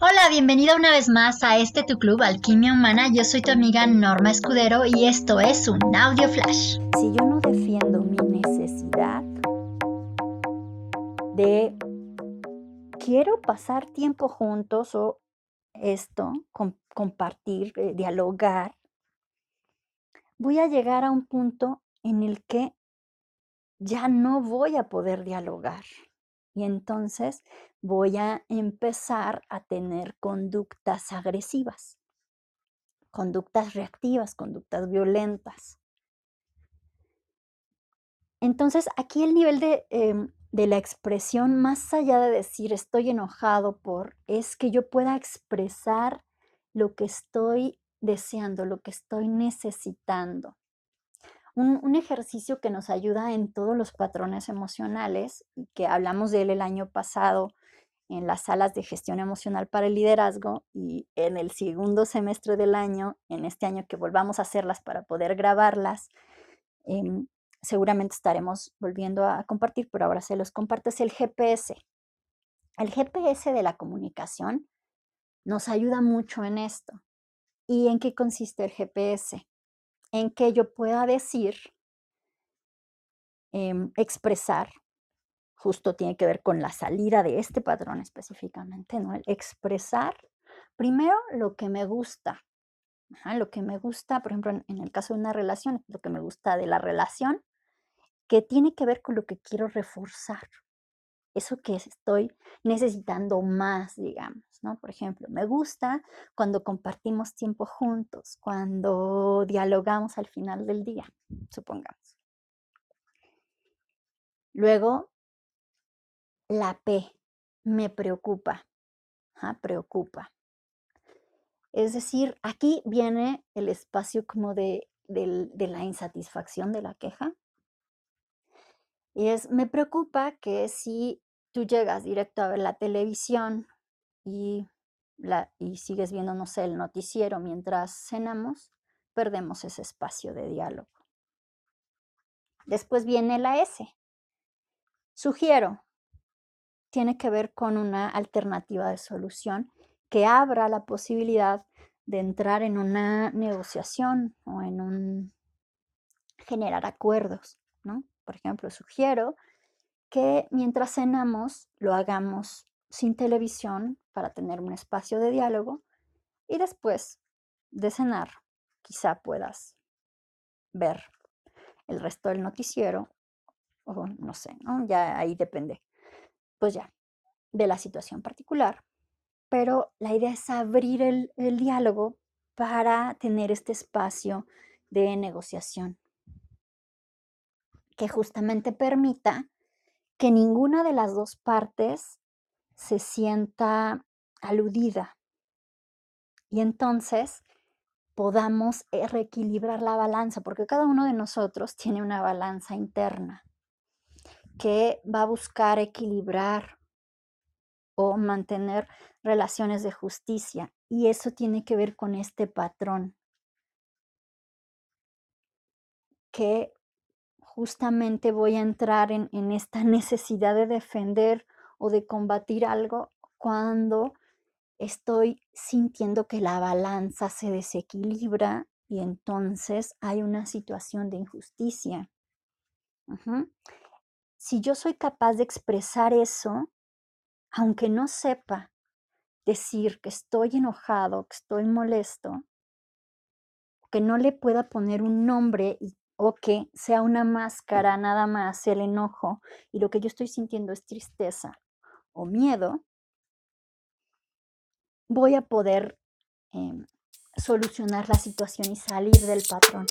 Hola, bienvenida una vez más a este tu club Alquimia Humana. Yo soy tu amiga Norma Escudero y esto es un audio flash. Si yo no defiendo mi necesidad de quiero pasar tiempo juntos o esto, compartir, eh, dialogar, voy a llegar a un punto en el que ya no voy a poder dialogar. Y entonces voy a empezar a tener conductas agresivas, conductas reactivas, conductas violentas. Entonces, aquí el nivel de, em, de, la expresión, más allá de decir estoy enojado por, es que yo pueda expresar lo que estoy deseando, lo que estoy necesitando un, ejercicio que nos ayuda en todos los patrones emocionales, que hablamos de él el año pasado en las salas de gestión emocional para el liderazgo y en el segundo semestre del año, en este año que volvamos a hacerlas para poder grabarlas, em, seguramente estaremos volviendo a compartir, pero ahora se los comparto, es el GPS. El GPS de la comunicación nos ayuda mucho en esto. ¿Y en qué consiste el GPS? En que yo pueda decir, em, expresar, justo tiene que ver con la salida de este patrón específicamente, ¿no? El expresar primero lo que me gusta, lo que me gusta, por ejemplo, en, el caso de una relación, lo que me gusta de la relación, que tiene que ver con lo que quiero reforzar eso que estoy necesitando más, digamos, ¿no? Por ejemplo, me gusta cuando compartimos tiempo juntos, cuando dialogamos al final del día, supongamos. Luego, la P, me preocupa, preocupa. Es decir, aquí viene el espacio como de, de la insatisfacción de la queja, y es, me preocupa que si tú llegas directo a ver la televisión y, sigues viendo, no sé, el noticiero mientras cenamos, perdemos ese espacio de diálogo. Después viene la S. Sugiero. Tiene que ver con una alternativa de solución que abra la posibilidad de entrar en una negociación o en un generar acuerdos, ¿no? Por ejemplo, sugiero que mientras cenamos lo hagamos sin televisión para tener un espacio de diálogo y después de cenar quizá puedas ver el resto del noticiero o no sé. Ya ahí depende, pues ya, de la situación particular. Pero la idea es abrir el, el diálogo para tener este espacio de negociación que justamente permita que ninguna de las dos partes se sienta aludida. Y entonces podamos eh, reequilibrar la balanza, porque cada uno de nosotros tiene una balanza interna que va a buscar equilibrar o mantener relaciones de justicia. Y eso tiene que ver con este patrón que justamente voy a entrar en, esta necesidad de defender o de combatir algo cuando estoy sintiendo que la balanza se desequilibra y entonces hay una situación de injusticia. Si yo soy capaz de expresar eso, aunque no sepa decir que estoy enojado, que estoy molesto, que no le pueda poner un nombre y o que sea una máscara nada más el enojo y lo que yo estoy sintiendo es tristeza o miedo, voy a poder em, solucionar la situación y salir del patrón.